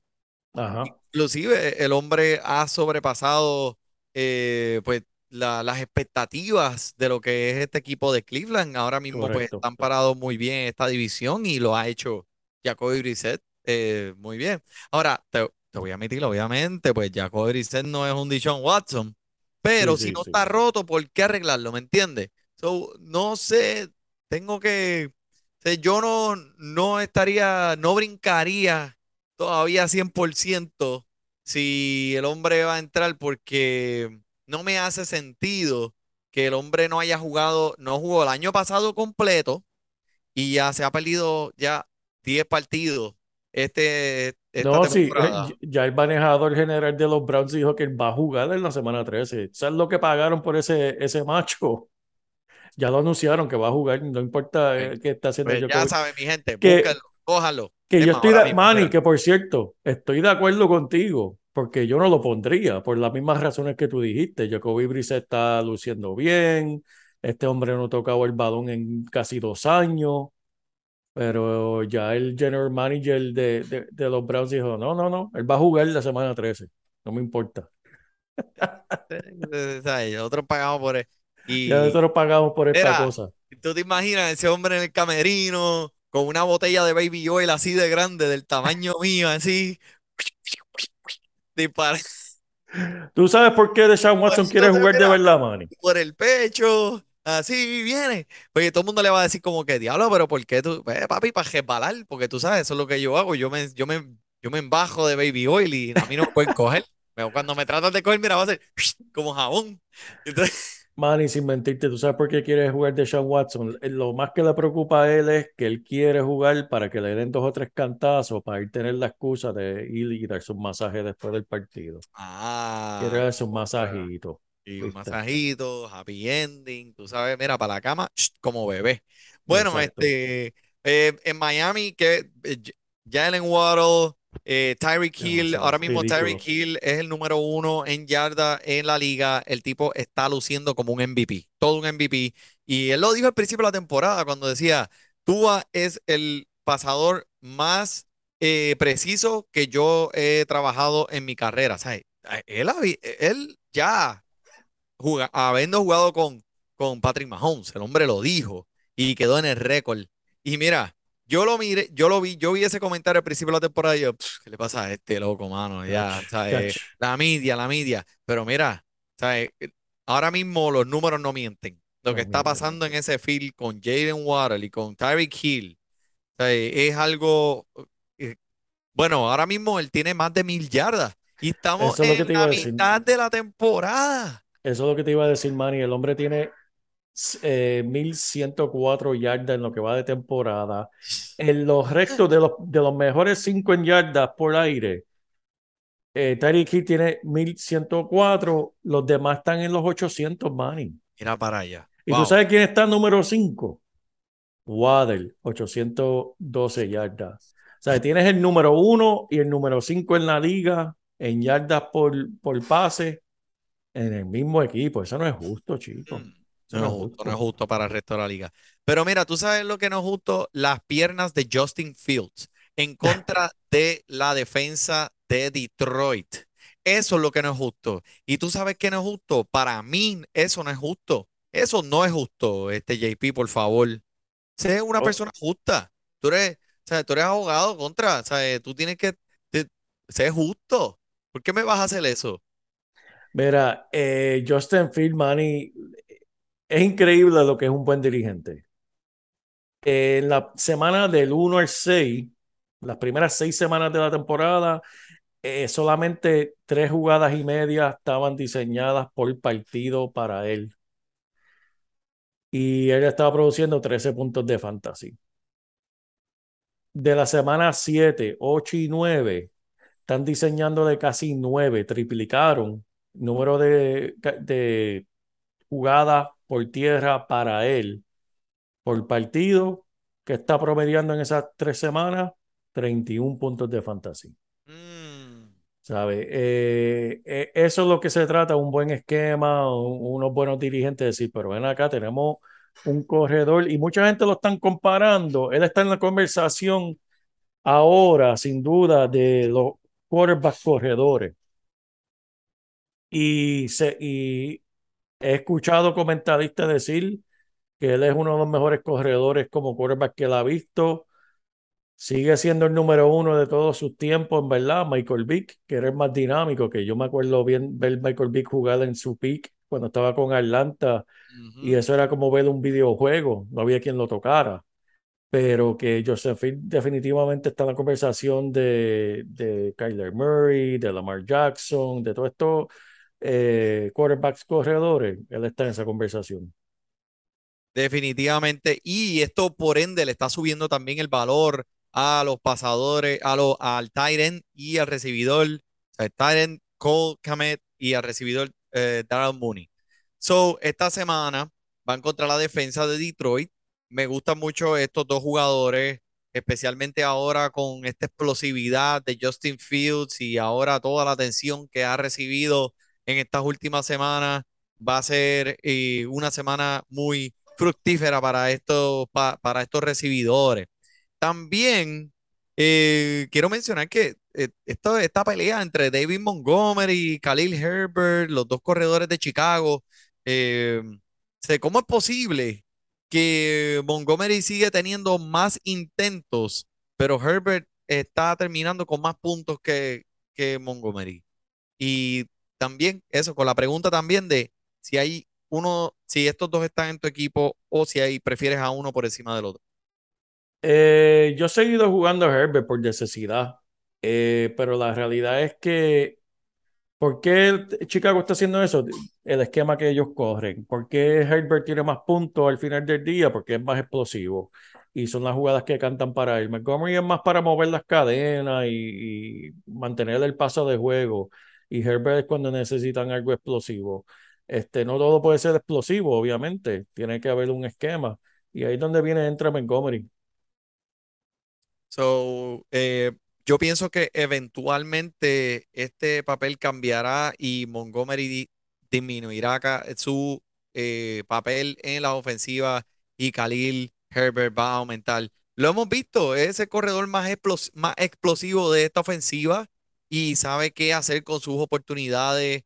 Ajá, Inclusive, el hombre ha sobrepasado eh, pues, la- las expectativas de lo que es este equipo de Cleveland. Ahora mismo pues, están parados muy bien en esta división y lo ha hecho Jacoby Brissett eh, muy bien. Ahora, te, te voy a admitir, obviamente, pues Jacoby Brissett no es un Deshaun Watson, pero Sí, si sí, no sí. está roto, ¿por qué arreglarlo? ¿Me entiendes? So, no sé, tengo que, o sea, yo no, no estaría, no brincaría todavía 100% si el hombre va a entrar porque no me hace sentido que el hombre no haya jugado, no jugó el año pasado completo y ya se ha perdido ya 10 partidos este, esta No, sí, eh, temporada. y- ya el manejador general de los Browns dijo que él va a jugar en la semana 13. ¿Sabes lo que pagaron por ese, ese macho? Ya lo anunciaron que va a jugar, no importa Pues, eh, qué está haciendo pues ya saben, mi gente, Que, búsquenlo, cójanlo. que Es yo más, estoy de, Manny, que por cierto, estoy de acuerdo contigo, porque yo no lo pondría, por las mismas razones que tú dijiste. Jacoby Brissett está luciendo bien, este hombre no ha tocado el balón en casi dos años, pero ya el general manager de, de, de los Browns dijo, no, no, no, él va a jugar la semana 13, no me importa. Nosotros pagamos por él. Ya Y nosotros pagamos por esta mira, cosa. tú te imaginas ese hombre en el camerino con una botella de Baby Oil así de grande, del tamaño mío, así, dispara ¿Tú sabes por qué Deshaun Watson quiere jugar de verdad, Manny? por el pecho, así viene. Oye, todo el mundo le va a decir como que, diablo, pero ¿por qué tú? Eh, papi, para resbalar, porque tú sabes, eso es lo que yo hago. Yo me, yo me, yo me embajo de Baby Oil y a mí no me pueden coger. Pero cuando me tratan de coger, mira, va a ser como jabón. Entonces, Manny, sin mentirte, ¿tú sabes por qué quiere jugar Deshaun Watson? Eh, Lo más que le preocupa a él es que él quiere jugar para que le den dos o tres cantazos para ir tener la excusa de ir y darse un masaje después del partido. Quiere ah, darse un masajito, y un masajito, happy ending, tú sabes, mira, para la cama, como bebé. Bueno, Exacto. este, eh, en Miami, que eh, Jalen Waddle, eh, Tyreek Hill, ahora mismo Tyreek. Hill es el número uno en yarda en la liga. El tipo está luciendo como un MVP, todo un MVP. Y él lo dijo al principio de la temporada cuando decía, Tua es el pasador más eh, preciso que yo he trabajado en mi carrera. Él, habi- él ya juga- habiendo jugado con, con Patrick Mahomes, el hombre lo dijo y quedó en el récord. Y mira, yo lo miré, yo lo vi, yo vi ese comentario al principio de la temporada y yo, "Pff, ¿qué le pasa a este loco, mano? Ya, ¿sabes? cach. La media, la media. Pero mira, ¿sabes? Ahora mismo los números no mienten. Lo que está pasando en ese field con Jaden Waddle y con Tyreek Hill, ¿sabes? Es algo, eh, bueno, ahora mismo él tiene más de mil yardas y estamos Eso es lo que en te iba la a decir. mitad de la temporada. Eso es lo que te iba a decir, Manny. El hombre tiene eh, 1104 yardas en lo que va de temporada. En los restos de los, de los mejores 5 en yardas por aire, eh, Tyreek Hill tiene 1104. Los demás están en los 800, Manny. Mira para allá. ¿Y tú Wow. sabes quién está número 5? Waddle, 812 yardas. O sea, tienes el número 1 y el número 5 en la liga en yardas por, por pase en el mismo equipo. Eso no es justo, chico. Mm, Eso No no es justo, no es justo. para el resto de la liga. Pero mira, tú sabes lo que no es justo, las piernas de Justin Fields en contra de la defensa de Detroit. Eso es lo que no es justo. Y tú sabes que no es justo. Para mí, eso no es justo. Eso no es justo, este JP, por favor. Sé una Oh, persona justa. Tú eres, o sea, tú eres abogado contra, o sea, tú tienes que, te- sé justo. ¿Por qué me vas a hacer eso? Mira, eh, Justin Field, Manny, es increíble lo que es un buen dirigente. En la semana del 1 al 6, las primeras seis semanas de la temporada, eh, solamente tres jugadas y media estaban diseñadas por partido para él. Y él estaba produciendo 13 puntos de fantasy. De la semana 7, 8 y 9, están diseñando de casi 9, triplicaron número de, de jugadas por tierra para él por partido que está promediando en esas tres semanas 31 puntos de fantasy. Mm, ¿Sabe? Eh, eh, eso es lo que se trata, un buen esquema, un- unos buenos dirigentes, decir, pero ven acá, tenemos un corredor y mucha gente lo están comparando. Él está en la conversación ahora, sin duda, de los quarterbacks corredores. Y, se, y he escuchado comentaristas decir que él es uno de los mejores corredores como quarterback que él ha visto. Sigue siendo el número uno de todos sus tiempos, en verdad. Michael Vick, que era el más dinámico, que yo me acuerdo bien ver Michael Vick jugar en su peak cuando estaba con Atlanta, y eso era como ver un videojuego, no había quien lo tocara. Pero que Joseph Field definitivamente está en la conversación de, de Kyler Murray, de Lamar Jackson, de todos estos eh, quarterbacks corredores. Él está en esa conversación. Definitivamente. Y esto por ende le está subiendo también el valor a los pasadores, a lo, al end y al recibidor. Tight end Cole Kmet y al recibidor eh, Darrell Mooney. So, esta semana van contra la defensa de Detroit. Me gustan mucho estos dos jugadores, especialmente ahora con esta explosividad de Justin Fields y ahora toda la atención que ha recibido en estas últimas semanas. Va a ser eh, una semana muy fructífera para estos, pa- para estos recibidores. También eh, quiero mencionar que eh, esto- esta pelea entre David Montgomery y Khalil Herbert, los dos corredores de Chicago, eh, ¿cómo es posible que Montgomery sigue teniendo más intentos, pero Herbert está terminando con más puntos que, que Montgomery? Y también eso, con la pregunta también de si hay uno, si estos dos están en tu equipo o si hay, prefieres a uno por encima del otro. Eh, yo he seguido jugando a Herbert por necesidad, eh, pero la realidad es que, ¿por qué Chicago está haciendo eso? El esquema que ellos corren. ¿Por qué Herbert tiene más puntos al final del día? Porque es más explosivo y son las jugadas que cantan para él. Montgomery es más para mover las cadenas y mantener el paso de juego. Y Herbert es cuando necesitan algo explosivo. Este, no todo puede ser explosivo, obviamente. Tiene que haber un esquema. Y ahí es donde viene, entra Montgomery. Eh, yo pienso que eventualmente este papel cambiará y Montgomery di- disminuirá su eh, papel en la ofensiva y Khalil Herbert va a aumentar. Lo hemos visto, es el corredor más, explos- más explosivo de esta ofensiva y sabe qué hacer con sus oportunidades,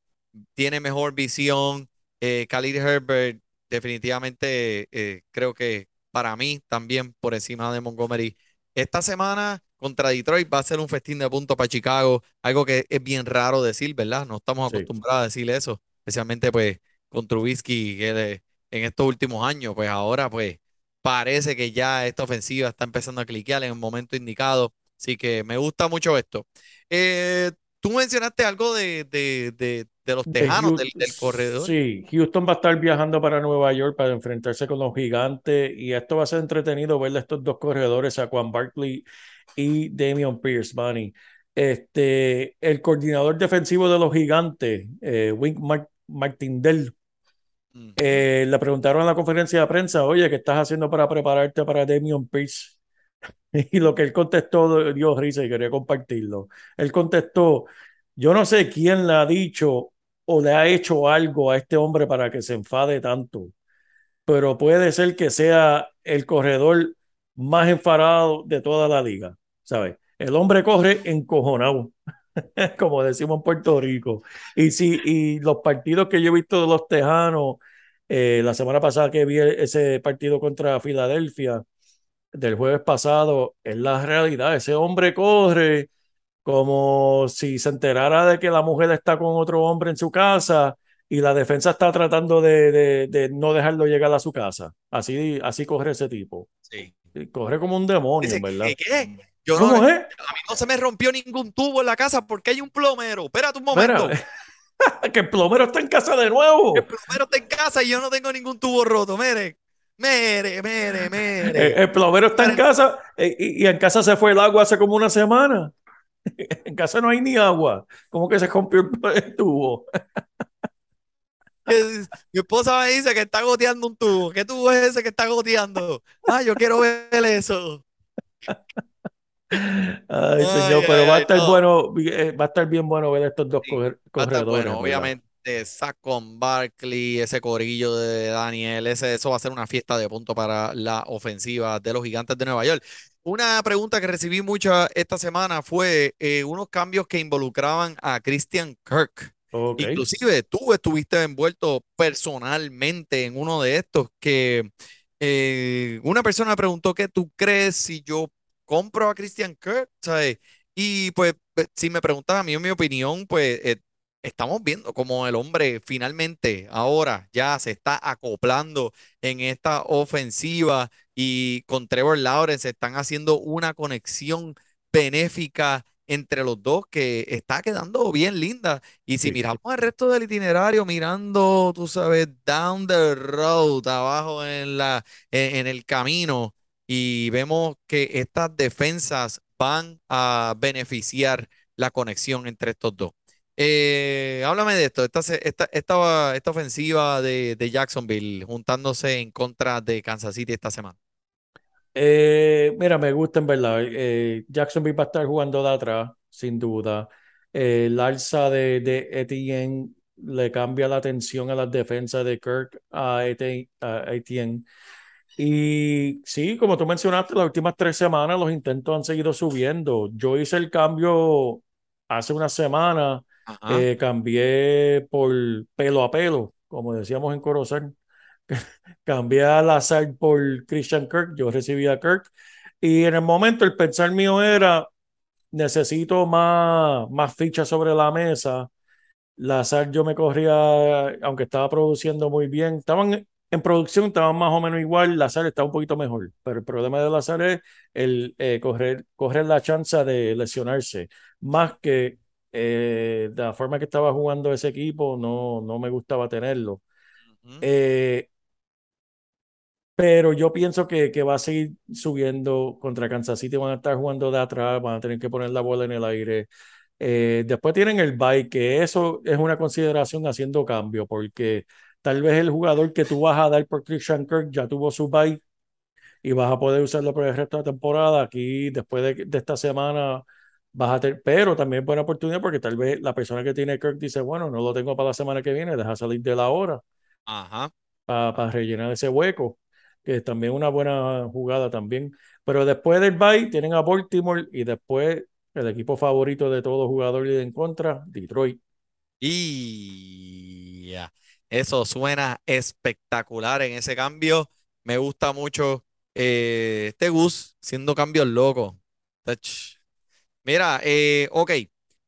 tiene mejor visión. Eh, Khalil Herbert definitivamente eh, creo que para mí también por encima de Montgomery. Esta semana contra Detroit va a ser un festín de puntos para Chicago, algo que es bien raro decir, ¿verdad? No estamos Sí. acostumbrados a decir eso, especialmente pues con Trubisky que en estos últimos años, pues ahora pues parece que ya esta ofensiva está empezando a cliquear en el momento indicado, así que me gusta mucho esto. Eh, tú mencionaste algo de, de, de, de los tejanos, Houston, del, del corredor. sí, Houston va a estar viajando para Nueva York para enfrentarse con los gigantes y esto va a ser entretenido ver a estos dos corredores, Saquon Barkley y Damian Pierce, Manny. Este, el coordinador defensivo de los gigantes, eh, Wink Mar- Martindale, Ujú. eh, le preguntaron en la conferencia de prensa, oye, ¿qué estás haciendo para prepararte para Damian Pierce? Y lo que él contestó dio risa y quería compartirlo. Él contestó, yo no sé quién le ha dicho o le ha hecho algo a este hombre para que se enfade tanto, pero puede ser que sea el corredor más enfadado de toda la liga, ¿sabes? El hombre corre encojonado, como decimos en Puerto Rico. Y sí, y los partidos que yo he visto de los Tejanos, eh, la semana pasada que vi ese partido contra Filadelfia, del jueves pasado, es la realidad. Ese hombre corre como si se enterara de que la mujer está con otro hombre en su casa y la defensa está tratando de, de- de no dejarlo llegar a su casa. Así, así corre ese tipo. Sí. Corre como un demonio, Dice, ¿verdad? ¿qué? Yo no, ¿Cómo a es? mí no se me rompió ningún tubo en la casa porque hay un plomero. Espérate un Mira, momento. que el plomero está en casa de nuevo. El plomero está en casa y yo no tengo ningún tubo roto. Mire, mire, mire, Eh, mire. El plomero está en casa eh, y, y en casa se fue el agua hace como una semana. En casa no hay ni agua. ¿Cómo que se rompió el, tubo? Mi esposa me dice que está goteando un tubo. ¿Qué tubo es ese que está goteando? Ah, yo quiero ver eso. Ay, Ay, señor, pero va a estar no. bueno, eh, va a estar bien bueno ver estos dos Sí, corre- Va a estar corredores, bueno, ¿verdad? Obviamente, Saquon Barkley, ese corillo de Daniel, ese, eso va a ser una fiesta de punto para la ofensiva de los gigantes de Nueva York. Una pregunta que recibí mucha esta semana fue eh, unos cambios que involucraban a Christian Kirk. Ok. Inclusive tú estuviste envuelto personalmente en uno de estos que eh, una persona me preguntó qué tú crees si yo compro a Christian Kirk, ¿sabes? Y pues si me preguntas a mí, en mi opinión, pues eh, estamos viendo como el hombre finalmente ahora ya se está acoplando en esta ofensiva y con Trevor Lawrence están haciendo una conexión benéfica entre los dos que está quedando bien linda. Y si Sí. miramos el resto del itinerario, mirando, tú sabes, down the road, abajo en la, en, en el camino, y vemos que estas defensas van a beneficiar la conexión entre estos dos. Eh, háblame de esto, esta, esta, esta, ofensiva de, de Jacksonville juntándose en contra de Kansas City esta semana. Eh, mira, me gusta en verdad. Eh, Jacksonville va a estar jugando de atrás, sin duda. El alza de, de Etienne le cambia la atención a las defensas de Kirk a Eti- a Etienne. Y sí, como tú mencionaste, las últimas tres semanas los intentos han seguido subiendo. Yo hice el cambio hace una semana. Eh, cambié por pelo a pelo, como decíamos en Corozal. Cambié a Lazard por Christian Kirk, yo recibí a Kirk. Y en el momento el pensar mío era, necesito más, más fichas sobre la mesa. Lazard yo me corría, aunque estaba produciendo muy bien, estaban en producción, estaban más o menos igual, Lazard estaba un poquito mejor, pero el problema de Lazard es el eh, correr, correr la chance de lesionarse, más que eh, de la forma que estaba jugando ese equipo, no, no me gustaba tenerlo. Ujú. Eh, pero yo pienso que, que va a seguir subiendo contra Kansas City, van a estar jugando de atrás, van a tener que poner la bola en el aire. Eh, después tienen el bye, que eso es una consideración haciendo cambio, porque tal vez el jugador que tú vas a dar por Christian Kirk ya tuvo su bye y vas a poder usarlo por el resto de la temporada. Aquí, después de, de esta semana, vas a tener, pero también es buena oportunidad porque tal vez la persona que tiene Kirk dice, bueno, no lo tengo para la semana que viene, deja salir de la hora Ajá. para rellenar ese hueco, que es también una buena jugada también. Pero después del bye tienen a Baltimore y después el equipo favorito de todo jugador y en contra, Detroit. Y ya, eso suena espectacular en ese cambio. Me gusta mucho eh, este Gus siendo cambios locos. Mira, eh, ok,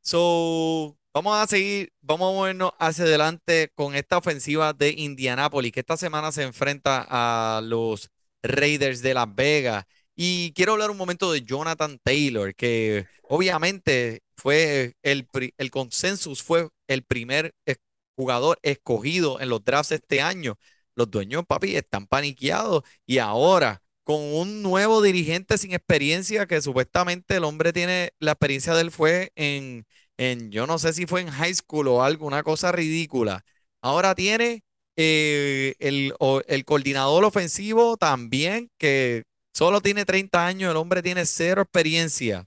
so vamos a seguir, vamos a movernos hacia adelante con esta ofensiva de Indianápolis, que esta semana se enfrenta a los Raiders de Las Vegas. Y quiero hablar un momento de Jonathan Taylor, que obviamente fue el, el consensus, fue el primer jugador escogido en los drafts este año. Los dueños, papi, están paniqueados y ahora con un nuevo dirigente sin experiencia, que supuestamente el hombre tiene, la experiencia de él fue en, en, yo no sé si fue en high school o algo, una cosa ridícula. Ahora tiene eh, el, el coordinador ofensivo también, que solo tiene 30 años, el hombre tiene cero experiencia.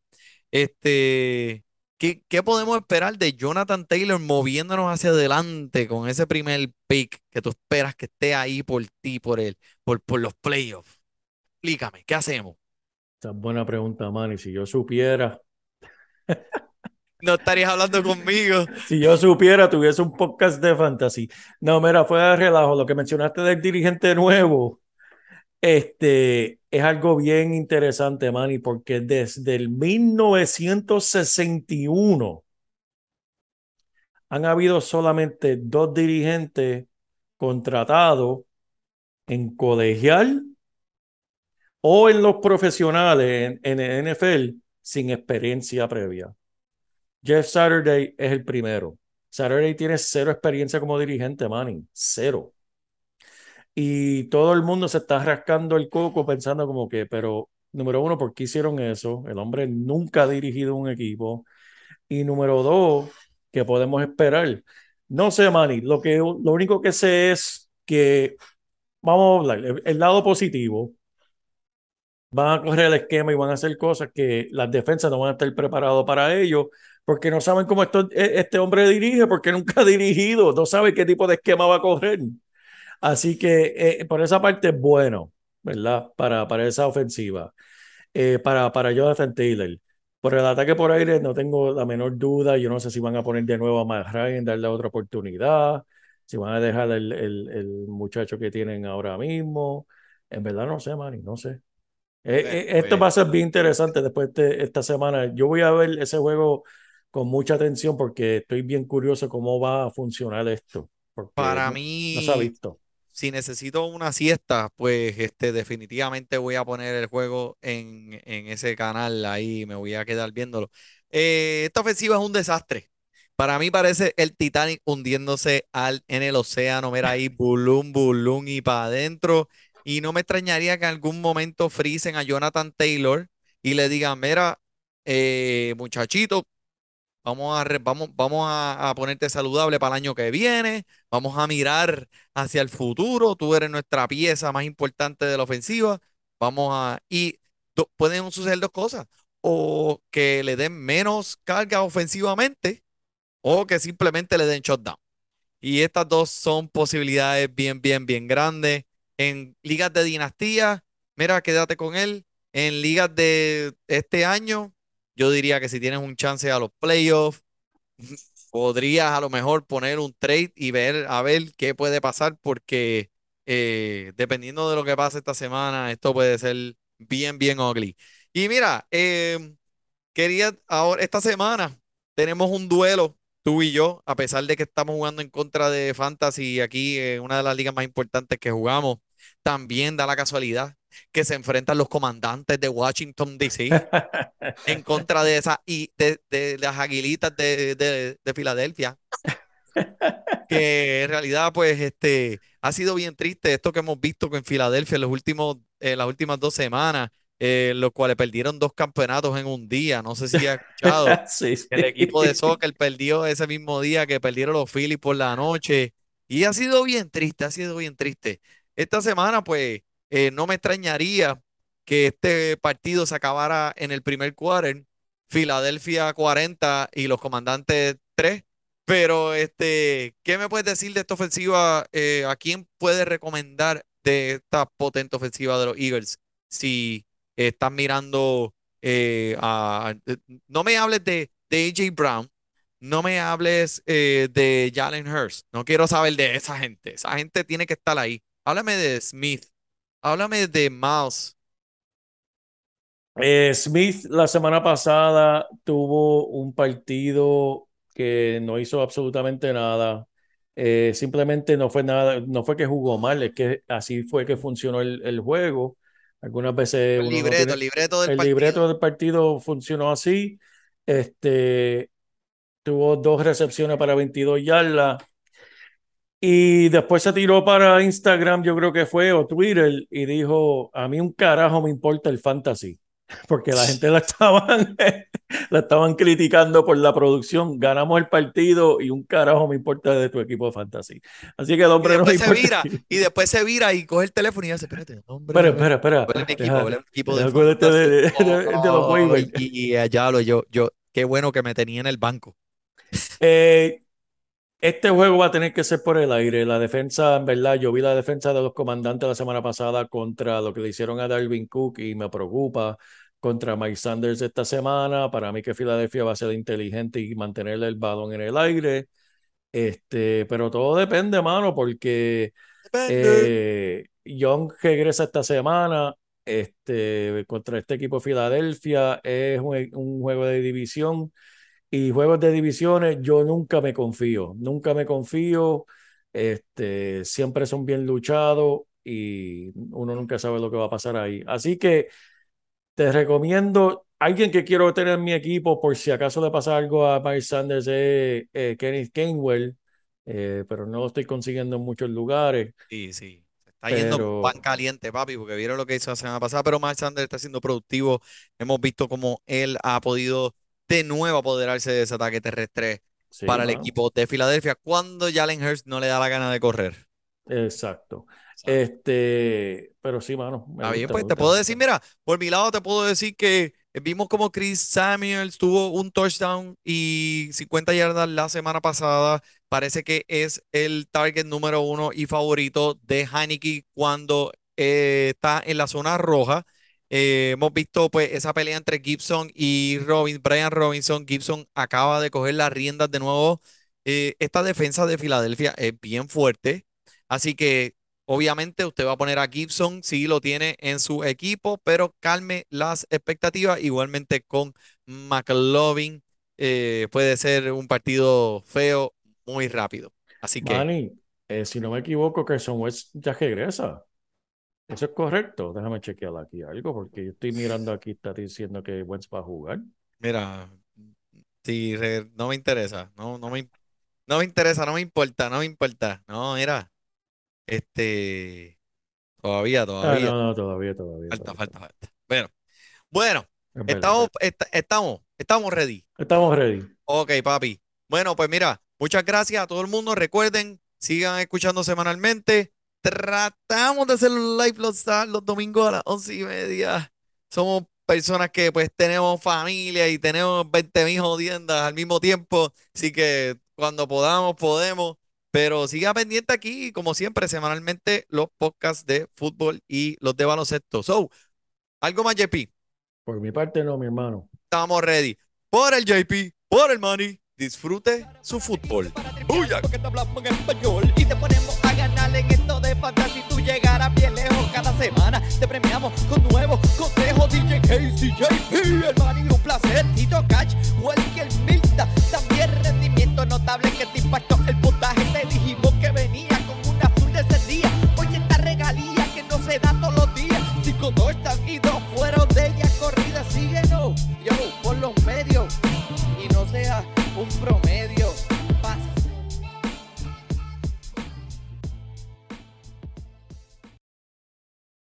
Este, ¿qué, qué podemos esperar de Jonathan Taylor moviéndonos hacia adelante con ese primer pick que tú esperas que esté ahí por ti, por él, por, por los playoffs? Explícame, ¿qué hacemos? Esa es buena pregunta, Manny. Si yo supiera, No estarías hablando conmigo. si yo supiera, tuviese un podcast de fantasy. No, mira, fue de relajo. Lo que mencionaste del dirigente nuevo, este, es algo bien interesante, Manny, porque desde el 1961 han habido solamente dos dirigentes contratados en colegial o en los profesionales en, en el NFL sin experiencia previa. Jeff Saturday es el primero. Saturday tiene cero experiencia como dirigente, Manny. Cero. Y todo el mundo se está rascando el coco pensando como que, pero número uno, ¿por qué hicieron eso? El hombre nunca ha dirigido un equipo. Y número dos, ¿qué podemos esperar? No sé, Manny. Lo, que, lo único que sé es que, vamos a hablar, el lado positivo van a correr el esquema y van a hacer cosas que las defensas no van a estar preparados para ello, porque no saben cómo esto, e, este hombre dirige, porque nunca ha dirigido, no sabe qué tipo de esquema va a correr. Así que eh, por esa parte es bueno, ¿verdad? Para, para esa ofensiva. Eh, para, para Jonathan Taylor. Por el ataque por aire no tengo la menor duda. Yo no sé si van a poner de nuevo a Matt Ryan, darle otra oportunidad, si van a dejar el, el, el muchacho que tienen ahora mismo. En verdad no sé, Manny, no sé. Eh, eh, esto va a ser bien interesante después de esta semana. Yo voy a ver ese juego con mucha atención porque estoy bien curioso cómo va a funcionar esto. Para no, mí, no se ha visto. si necesito una siesta, pues este, definitivamente voy a poner el juego en, en ese canal ahí, me voy a quedar viéndolo. Eh, esta ofensiva es un desastre. Para mí parece el Titanic hundiéndose al, en el océano, mira ahí, bulum, bulum y para adentro. Y no me extrañaría que en algún momento frisen a Jonathan Taylor y le digan, mira, eh, muchachito, vamos a, vamos, vamos a, ponerte saludable para el año que viene, vamos a mirar hacia el futuro, tú eres nuestra pieza más importante de la ofensiva, vamos a... Y pueden suceder dos cosas, o que le den menos carga ofensivamente, o que simplemente le den shutdown. Y estas dos son posibilidades bien, bien, bien grandes. En ligas de dinastía, mira, quédate con él. En ligas de este año, yo diría que si tienes un chance a los playoffs, podrías a lo mejor poner un trade y ver a ver qué puede pasar, porque eh, dependiendo de lo que pase esta semana, esto puede ser bien, bien ugly. Y mira, em, quería ahora, esta semana tenemos un duelo, tú y yo, a pesar de que estamos jugando en contra de Fantasy aquí, en una de las ligas más importantes que jugamos, también da la casualidad que se enfrentan los comandantes de Washington, D.C. en contra de esa y de, de las aguilitas de, de- de Filadelfia, que en realidad, pues, este, ha sido bien triste esto que hemos visto en Filadelfia en los últimos, eh, las últimas dos semanas, eh, los cuales perdieron dos campeonatos en un día. No sé si has escuchado. Sí, sí. El equipo de soccer perdió ese mismo día que perdieron los Phillies por la noche. Y ha sido bien triste, ha sido bien triste. Esta semana, pues, eh, no me extrañaría que este partido se acabara en el primer quarter, Filadelfia 40 y los comandantes 3. Pero, este, ¿qué me puedes decir de esta ofensiva? Eh, ¿a quién puedes recomendar de esta potente ofensiva de los Eagles? Si estás mirando eh, a, eh, no me hables de, de AJ Brown, no me hables eh, de Jalen Hurst, no quiero saber de esa gente, esa gente tiene que estar ahí. Háblame de Smith, háblame de Miles. Eh, Smith la semana pasada tuvo un partido que no hizo absolutamente nada. Eh, simplemente no fue nada, no fue que jugó mal, es que así fue que funcionó el, el juego. Algunas veces El no libreto, tiene- el libreto del el partido. libreto del partido funcionó así. Este tuvo dos recepciones para 22 yardas. Y después se tiró para Instagram, yo creo que fue, o Twitter, y dijo, a mí un carajo me importa el fantasy, porque la gente la estaban, la estaban criticando por la producción. Ganamos el partido y un carajo me importa de tu equipo de fantasy. Así que el Y hombre no le después se importa. vira, y después se vira y coge el teléfono y hace, espérate, hombre, Espera, espera, espera. ¿cuál es mi equipo? Deja- ¿Cuál es mi equipo de acuérdate de, de- fantasy? de- los y, y allá lo yo, yo, qué bueno que me tenía en el banco. Eh, este juego va a tener que ser por el aire. La defensa, en verdad, yo vi la defensa de los comandantes la semana pasada contra lo que le hicieron a Dalvin Cook y me preocupa contra Mike Sanders esta semana. Para mí que Filadelfia va a ser inteligente y mantener el balón en el aire. Este, pero todo depende, mano, porque eh, Young regresa esta semana. este, contra este equipo de Filadelfia. Es un, un juego de división y juegos de divisiones yo nunca me confío, nunca me confío. Este, siempre son bien luchados y uno nunca sabe lo que va a pasar ahí. Así que te recomiendo, alguien que quiero tener en mi equipo por si acaso le pasa algo a Miles Sanders es eh, Kenneth Gainwell, eh, pero no lo estoy consiguiendo en muchos lugares. Sí, sí. Está yendo Pero- pan caliente, papi, porque vieron lo que hizo la semana pasada, pero Miles Sanders está siendo productivo. Hemos visto cómo él ha podido de nuevo apoderarse de ese ataque terrestre Sí, para el equipo de Filadelfia cuando Jalen Hurts no le da la gana de correr. Exacto. Este, pero sí, mano. Está bien, pues te puedo decir, mira, por mi lado te puedo decir que vimos como Chris Samuels tuvo un touchdown y 50 yardas la semana pasada. Parece que es el target número uno y favorito de Heineke cuando eh, está en la zona roja. Eh, hemos visto pues esa pelea entre Gibson y Robin, Brian Robinson. Gibson acaba de coger las riendas de nuevo. Eh, esta defensa de Filadelfia es bien fuerte, así que Obviamente usted va a poner a Gibson si lo tiene en su equipo, pero calme las expectativas. Igualmente con McLovin eh, puede ser un partido feo muy rápido. Así que Manny, si no me equivoco, Carson West ya regresa. Eso es correcto. Déjame chequear aquí algo, porque yo estoy mirando aquí, está diciendo que Wentz va a jugar. mira, si no me interesa, no, no me, no me interesa, no me importa, no me importa. No, mira, este, todavía, Ah, todavía, no, no, todavía, todavía. falta, todavía. falta, falta. Bueno, bueno, Es estamos, es est- estamos, estamos ready. Estamos ready. Ok, papi. Bueno, pues mira, muchas gracias a todo el mundo. Recuerden, sigan escuchando semanalmente. Tratamos de hacer los live los, los domingos a las once y media. Somos personas que pues tenemos familia y tenemos 20 mil jodiendas al mismo tiempo. Así que cuando podamos, podemos. Pero siga pendiente aquí, como siempre, semanalmente los podcasts de fútbol y los de baloncesto. So, algo más, JP. Por mi parte, no, mi hermano. Estamos ready. Por el JP, por el money, disfrute su fútbol. ¡Buya! semanal en esto de fantasía. Si tú llegaras bien lejos cada semana, te premiamos con nuevos consejos. DJ Casey, JP, el man y un placer. Tito Cash, Welker Milta. También rendimiento notable que te impactó el poder